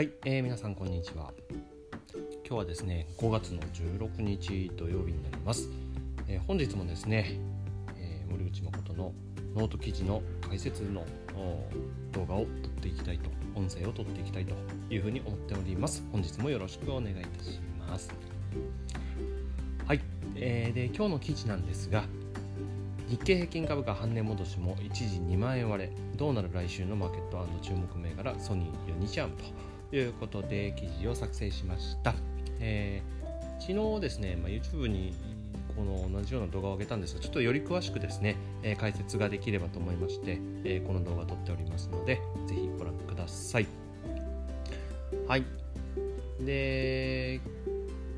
はい、えー、皆さんこんにちは。今日はですね5月の16日土曜日になります、えー、本日もですね、えー、森口誠のノート記事の解説の動画を撮っていきたいと音声を撮っていきたいというふうに思っております。本日もよろしくお願いいたします。はい、えー、で今日の記事なんですが日経平均株価半値戻しも一時2万円割れ。どうなる来週のマーケット注目銘柄ソニーユニチャームということで記事を作成しました、えー、昨日ですね、まあ、YouTube にこの同じような動画を上げたんですがちょっとより詳しくですね、えー、解説ができればと思いまして、えー、この動画を撮っておりますのでぜひご覧ください。はい。で、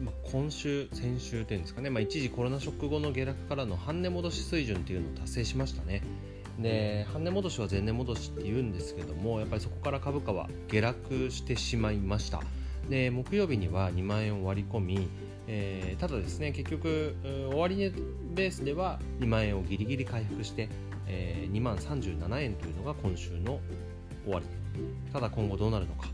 まあ、今週先週というんですかね、まあ、一時コロナショック後の下落からの半値戻し水準というのを達成しましたね。で半値戻しは前年戻しって言うんですけどもやっぱりそこから株価は下落してしまいました。で木曜日には2万円を割り込み、えー、ただですね結局終値ベースでは2万円をギリギリ回復して、えー、2万37円というのが今週の終わり。ただ今後どうなるのか。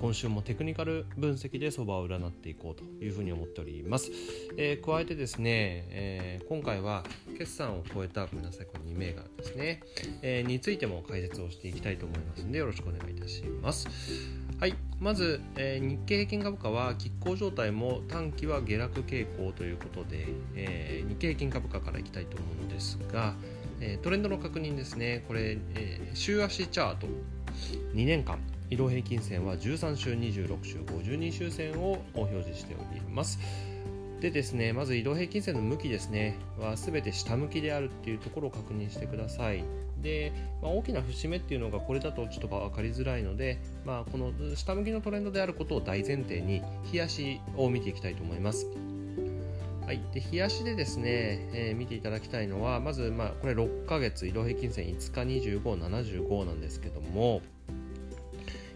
今週もテクニカル分析で相場を占っていこうというふうに思っております、えー、加えてですね、えー、今回は決算を超えたごめんなさいこの2銘柄ですね、えー、についても解説をしていきたいと思いますのでよろしくお願いいたします。はい。まず、えー、日経平均株価は拮抗状態も短期は下落傾向ということで、えー、日経平均株価からいきたいと思うのですが、えー、トレンドの確認ですね。これ、えー、週足チャート2年間移動平均線は13週26週52週線を表示しております。でですねまず移動平均線の向きですね。は全て下向きであるっていうところを確認してください。で、まあ、大きな節目っていうのがこれだとちょっと分かりづらいので、まあ、この下向きのトレンドであることを大前提に冷やしを見ていきたいと思います。はい、で冷やしでですね、えー、見ていただきたいのはまず、まあ、これ6ヶ月移動平均線5日2575なんですけども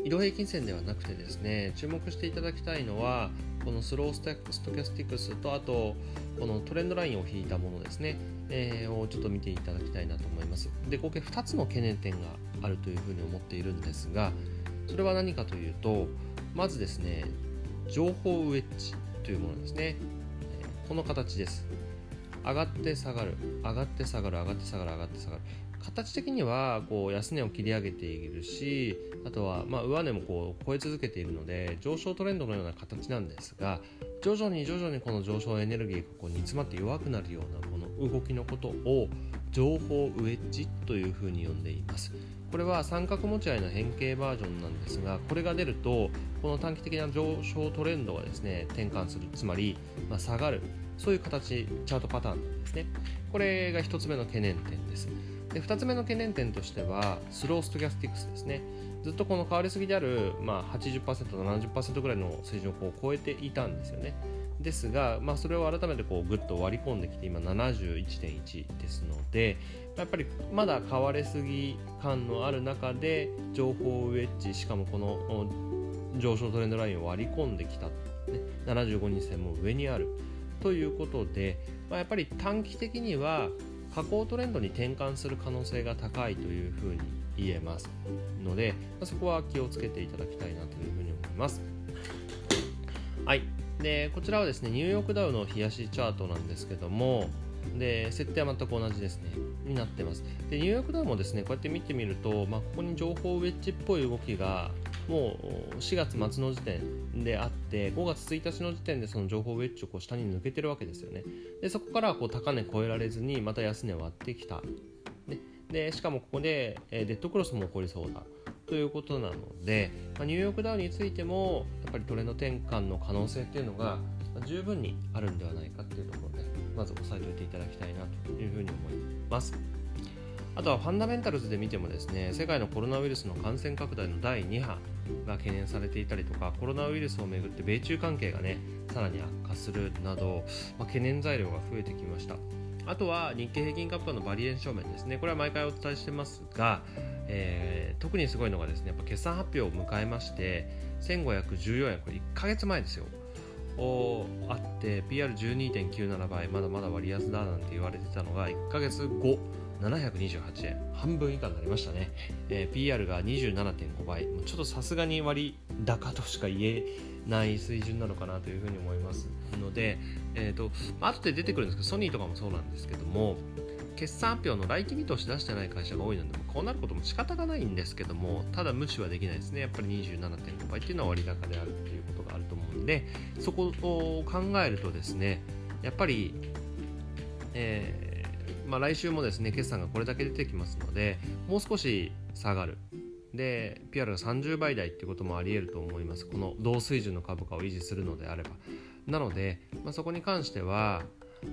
移動平均線ではなくてですね注目していただきたいのはこのスローストキャスティクスとあとこのトレンドラインを引いたものですね、えー、をちょっと見ていただきたいなと思います。で合計2つの懸念点があるというふうに思っているんですがそれは何かというとまずですね情報ウェッジというものですね。この形です。上がって下がる上がって下がる上がって下がる上がって下がる。形的にはこう安値を切り上げているしあとはま上値もこう超え続けているので上昇トレンドのような形なんですが徐々に徐々にこの上昇エネルギーがこう煮詰まって弱くなるようなこの動きのことを情報ウェッジというふうに呼んでいます。これは三角持ち合いの変形バージョンなんですがこれが出るとこの短期的な上昇トレンドがですね転換する。つまり、まあ、下がる。そういう形チャートパターンなんですね。これが1つ目の懸念点です。で2つ目の懸念点としてはスローストキャスティックスですね。ずっとこの変わりすぎである、まあ80%、70%ぐらいの水準をこう超えていたんですよね。ですが、まあ、それを改めてこうぐっと割り込んできて今71.1ですのでやっぱりまだ変わりすぎ感のある中で情報ウェッジしかもこの上昇トレンドラインを割り込んできた、ね、75日線も上にある。ということで、まあ、やっぱり短期的には下降トレンドに転換する可能性が高いというふうに言えますので、ま、そこは気をつけていただきたいなというふうに思います。はい。で、こちらはですね、ニューヨークダウの冷やしチャートなんですけども、で、設定は全く同じですね、になってます。で、ニューヨークダウもですね、こうやって見てみると、まあ、ここに情報ウェッジっぽい動きがもう4月末の時点であって5月1日の時点でその情報ウェッジをこう下に抜けてるわけですよね。でそこからこう高値超えられずにまた安値を割ってきた、でしかもここで、デッドクロスも起こりそうだ。ということなので、まあ、ニューヨークダウについてもやっぱりトレンド転換の可能性っていうのが十分にあるんではないかっていうところでまず押さえておいていただきたいなというふうに思います。あとはファンダメンタルズで見てもですね世界のコロナウイルスの感染拡大の第2波が懸念されていたりとかコロナウイルスをめぐって米中関係がねさらに悪化するなど、まあ、懸念材料が増えてきました。あとは日経平均株価のバリエーション面ですね。これは毎回お伝えしてますが、えー、特にすごいのがですねやっぱ決算発表を迎えまして1514円。これ1ヶ月前ですよ。あって PR12.97 倍。まだまだ割安だなんて言われてたのが1ヶ月後。728円。半分以下になりましたね、えー、PR が27.5倍。ちょっとさすがに割高としか言えない水準なのかなというふうに思いますので、えーとま、後で出てくるんですけどソニーとかもそうなんですけども決算発表の来期見通し出してない会社が多いのでこうなることも仕方がないんですけどもただ無視はできないですね。やっぱり27.5倍っていうのは割高であるっていうことがあると思うんでそこを考えるとですねやっぱり、えー、まあ、来週もですね決算がこれだけ出てきますのでもう少し下がる。で PR が30倍台っていうこともありえると思います。この同水準の株価を維持するのであれば。なので、まあ、そこに関しては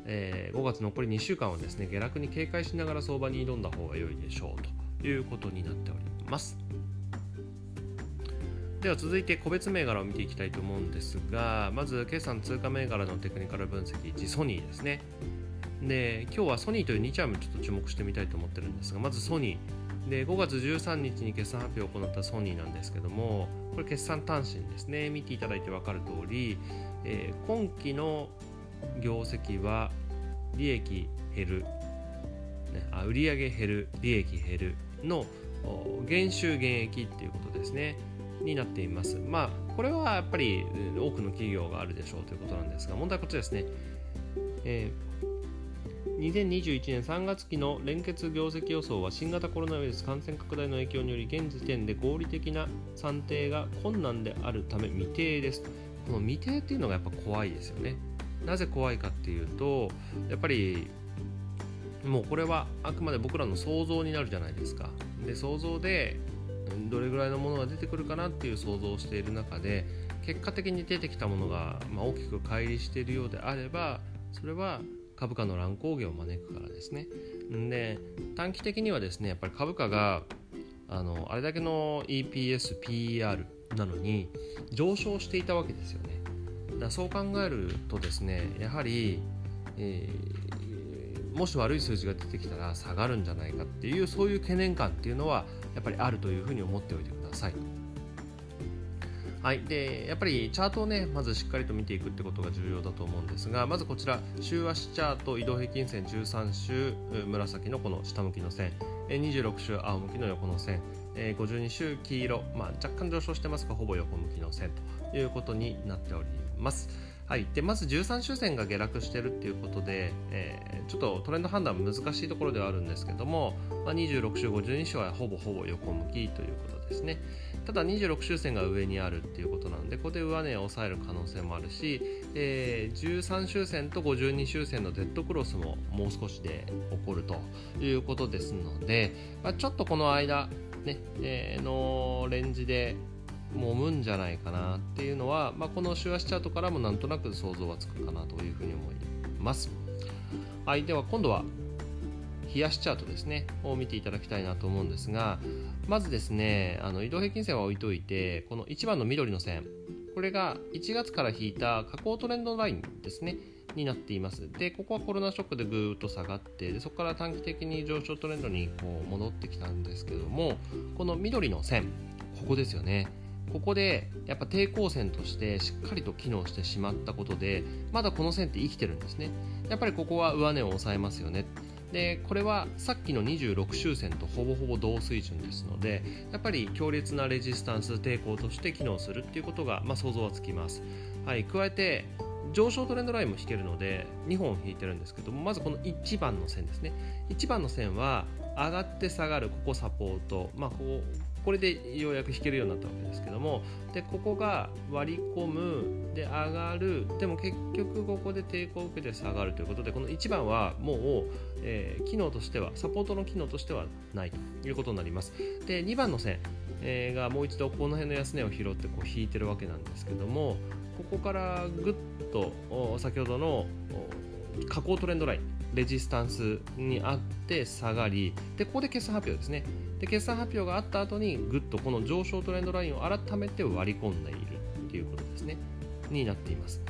えー、5月残り2週間はですね下落に警戒しながら相場に挑んだ方が良いでしょうということになっております。では続いて個別銘柄を見ていきたいと思うんですがまず決算通貨銘柄のテクニカル分析1ソニーですね。で今日はソニーという2チャームちょっと注目してみたいと思ってるんですがまずソニー。で5月13日に決算発表を行ったソニーなんですけどもこれ決算単身ですね。見ていただいて分かる通り、えー、今期の業績は利益減る、ね、あ売上減る利益減るの減収減益っていうことですね。になっています。まあこれはやっぱり多くの企業があるでしょうということなんですが問題はこちらですね、えー、2021年3月期の連結業績予想は新型コロナウイルス感染拡大の影響により現時点で合理的な算定が困難であるため未定です。この未定っていうのがやっぱ怖いですよね。なぜ怖いかっていうとやっぱりもうこれはあくまで僕らの想像になるじゃないですか。で想像でどれぐらいのものが出てくるかなっていう想像をしている中で結果的に出てきたものが、まあ、大きく乖離しているようであればそれは株価の乱高下を招くからですねで短期的にはですねやっぱり株価があのあれだけの EPS、PER なのに上昇していたわけですよねだそう考えるとですねやはり、えー、もし悪い数字が出てきたら下がるんじゃないかっていうそういう懸念感っていうのはやっぱりあるというふうに思っておいてください。はい、でやっぱりチャートをねまずしっかりと見ていくってことが重要だと思うんですがまずこちら週足チャート移動平均線13週紫のこの下向きの線。26週青向きの横の線。52週黄色、まあ、若干上昇してますがほぼ横向きの線ということになっております。はい、でまず13周線が下落しているっていうことで、えー、ちょっとトレンド判断難しいところではあるんですけども、まあ、26週52週はほぼほぼ横向きということですね。ただ26周線が上にあるっていうことなのでここで上値を抑える可能性もあるし、えー、13周線と52周線のデッドクロスももう少しで起こるということですので、まあ、ちょっとこの間ね、えー、のレンジで揉むんじゃないかなっていうのは、まあ、この週足チャートからもなんとなく想像はつくかなというふうに思います。はい、では今度は冷やしチャートですね。を見ていただきたいなと思うんですがまずですねあの移動平均線は置いといてこの1番の緑の線。これが1月から引いた下降トレンドラインですね。になっています。でここはコロナショックでぐーっと下がってでそこから短期的に上昇トレンドにこう戻ってきたんですけどもこの緑の線ここですよね。ここでやっぱ抵抗線としてしっかりと機能してしまったことでまだこの線って生きてるんですね。やっぱりここは上値を抑えますよね。でこれはさっきの26周線とほぼほぼ同水準ですのでやっぱり強烈なレジスタンス抵抗として機能するっていうことが、まあ、想像はつきます、はい、加えて上昇トレンドラインも引けるので2本引いてるんですけどもまずこの1番の線ですね。1番の線は上がって下がるここサポート、まあ、ここれでようやく弾けるようになったわけですけどもでここが割り込むで上がるでも結局ここで抵抗を受けて下がるということでこの1番はもう、えー、機能としてはサポートの機能としてはないということになります。で2番の線、えー、がもう一度この辺の安値を拾ってこう引いてるわけなんですけどもここからぐっと先ほどの下降トレンドラインレジスタンスにあって下がりでここで決算発表ですね。で決算発表があった後にぐっとこの上昇トレンドラインを改めて割り込んでいるっていうことですね。になっています。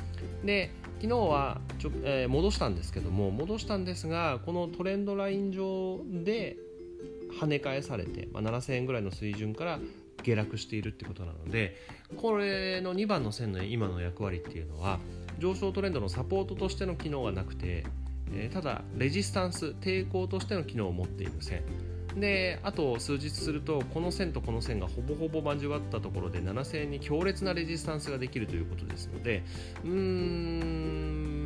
で昨日はちょ、えー、戻したんですけども戻したんですがこのトレンドライン上で跳ね返されて、まあ、7000円ぐらいの水準から下落しているってことなのでこれの2番の線の今の役割っていうのは上昇トレンドのサポートとしての機能がなくてえー、ただレジスタンス抵抗としての機能を持っている線。であと数日するとこの線とこの線がほぼほぼ交わったところで7000円に強烈なレジスタンスができるということですのでうーん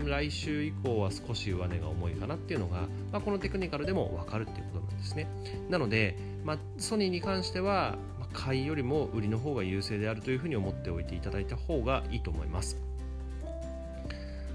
来週以降は少し上値が重いかなっていうのが、まあ、このテクニカルでも分かるっていうことなんですね。なので、まあ、ソニーに関しては、買いよりも売りの方が優勢であるというふうに思っておいていただいた方がいいと思います。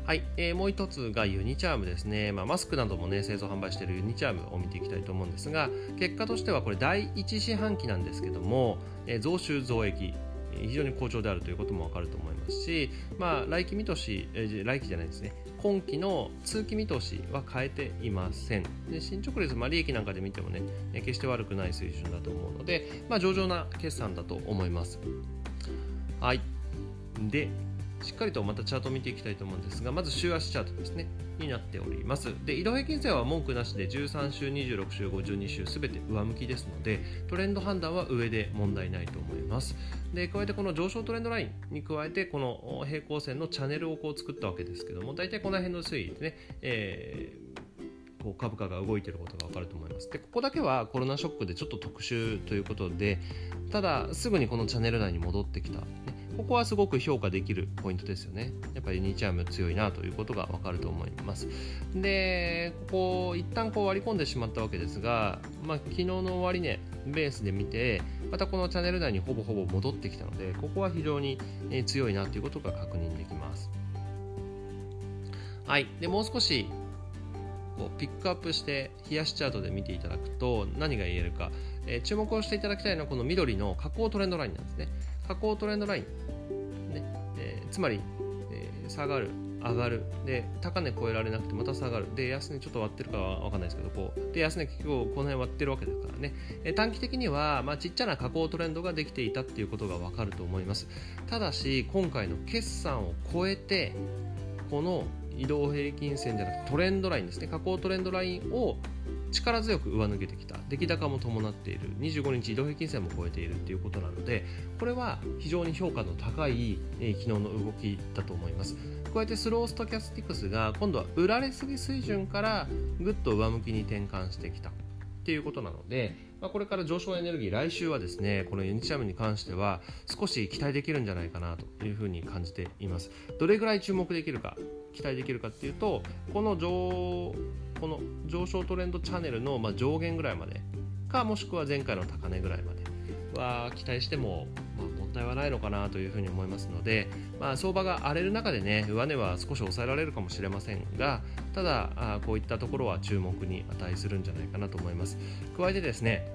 はい、えー、もう一つがユニチャームですね、まあ、マスクなどもね製造販売しているユニチャームを見ていきたいと思うんですが結果としてはこれ第1四半期なんですけども、えー、増収増益。非常に好調であるということも分かると思いますし、まあ、来期見通し、えー、来期じゃないですね。今期の通期見通しは変えていません。で進捗率、まあ、利益なんかで見てもね決して悪くない水準だと思うので、まあ、上々な決算だと思います。はい。でしっかりとまたチャートを見ていきたいと思うんですがまず週足チャートですね。になっております。で移動平均線は文句なしで13週26週52週すべて上向きですのでトレンド判断は上で問題ないと思います。で加えてこの上昇トレンドラインに加えてこの平行線のチャンネルをこう作ったわけですけども大体この辺の推移でね、えー、こう株価が動いていることが分かると思います。でここだけはコロナショックでちょっと特殊ということでただすぐにこのチャンネル内に戻ってきた、ね、ここはすごく評価できるポイントですよね。やっぱりニチャーム強いなということがわかると思います。で、ここ一旦こう割り込んでしまったわけですが、まあ、昨日の終値ベースで見て、またこのチャンネル内にほぼほぼ戻ってきたので、ここは非常に強いなということが確認できます。はい。で、もう少しこうピックアップして冷やしチャートで見ていただくと何が言えるか、えー、注目をしていただきたいのはこの緑の下降トレンドラインなんですね下降トレンドライン、ねえー、つまり、えー、下がる上がる。で高値超えられなくてまた下がる。で安値ちょっと割ってるかは分かんないですけどこう。で安値結局この辺割ってるわけですからね、え短期的には、まあ、ちっちゃな下降トレンドができていたっていうことが分かると思います。ただし今回の決算を超えてこの移動平均線じゃなくてトレンドラインですね。下降トレンドラインを力強く上抜けてきた。出来高も伴っている。25日移動平均線も超えているということなのでこれは非常に評価の高い、えー、昨日の動きだと思います。加えてスローストキャスティクスが今度は売られすぎ水準からぐっと上向きに転換してきたっていうことなので、まあ、これから上昇エネルギー来週はですねこのユニチャムに関しては少し期待できるんじゃないかなというふうに感じています。どれぐらい注目できるか期待できるかっていうとこの上この上昇トレンドチャンネルのま上限ぐらいまでかもしくは前回の高値ぐらいまで。は期待しても、ま問題はないのかなというふうに思いますので、まあ、相場が荒れる中でね上値は少し抑えられるかもしれませんがただこういったところは注目に値するんじゃないかなと思います。加えてですね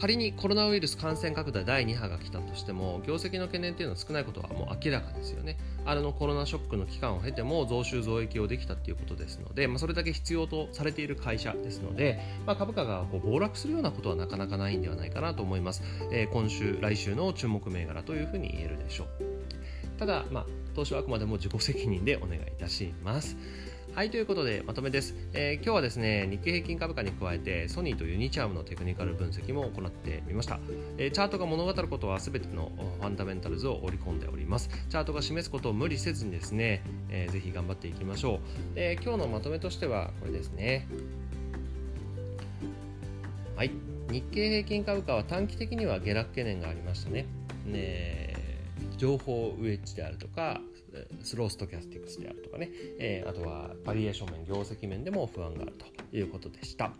仮にコロナウイルス感染拡大第2波が来たとしても業績の懸念というのは少ないことはもう明らかですよね。あのコロナショックの期間を経ても増収増益をできたということですので、まあ、それだけ必要とされている会社ですので、まあ、株価がこう暴落するようなことはなかなかないんではないかなと思います、えー、今週来週の注目銘柄というふうに言えるでしょう。ただ、まあ、投資はあくまでも自己責任でお願いいたします。はい、ということでまとめです、えー、今日はですね、日経平均株価に加えてソニーとユニチャームのテクニカル分析も行ってみました。えー、チャートが物語ることは全てのファンダメンタルズを織り込んでおります。チャートが示すことを無理せずにですね、えー、ぜひ頑張っていきましょう。で今日のまとめとしてはこれですね。はい、日経平均株価は短期的には下落懸念がありましたね。ね情報ウェッジであるとかスローストキャスティクスであるとかね、えー、あとはバリエーション面、業績面でも不安があるということでした。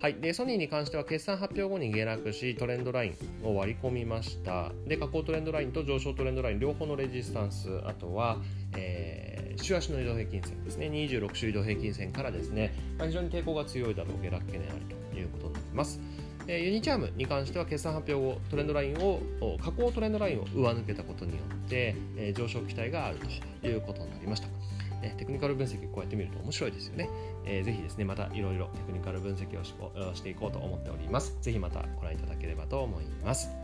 はい。で、ソニーに関しては決算発表後に下落し、トレンドラインを割り込みました。で、下降トレンドラインと上昇トレンドライン、両方のレジスタンス、あとは、えー、週足の移動平均線ですね、26週移動平均線からですね、まあ、非常に抵抗が強いだろう、下落懸念ありということになります。えユニチャームに関しては決算発表後トレンドラインを下降トレンドラインを上抜けたことによって、え上昇期待があるということになりました。えテクニカル分析こうやって見ると面白いですよね。えー、ぜひですね、またいろいろテクニカル分析をしていこうと思っております。ぜひまたご覧いただければと思います。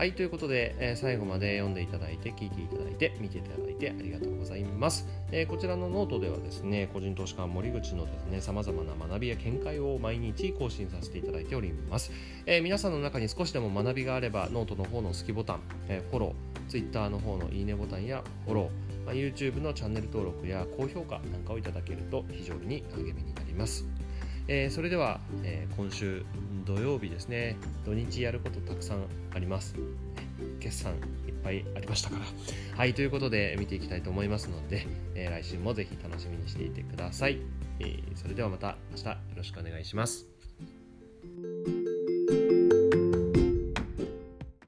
はい、ということで、えー、最後まで読んでいただいて、聞いていただいて、見ていただいてありがとうございます。えー、こちらのノートではですね、個人投資家森口のですね、様々な学びや見解を毎日更新させていただいております。えー、皆さんの中に少しでも学びがあれば、ノートの方の好きボタン、えフォロー、Twitter の方のいいねボタンやフォロー、まあ、YouTube のチャンネル登録や高評価なんかをいただけると非常に励みになります。えー、それでは、えー、今週土曜日ですね。土日やることたくさんあります。決算いっぱいありましたから。はいということで見ていきたいと思いますので、えー、来週もぜひ楽しみにしていてください、えそれではまた明日よろしくお願いします。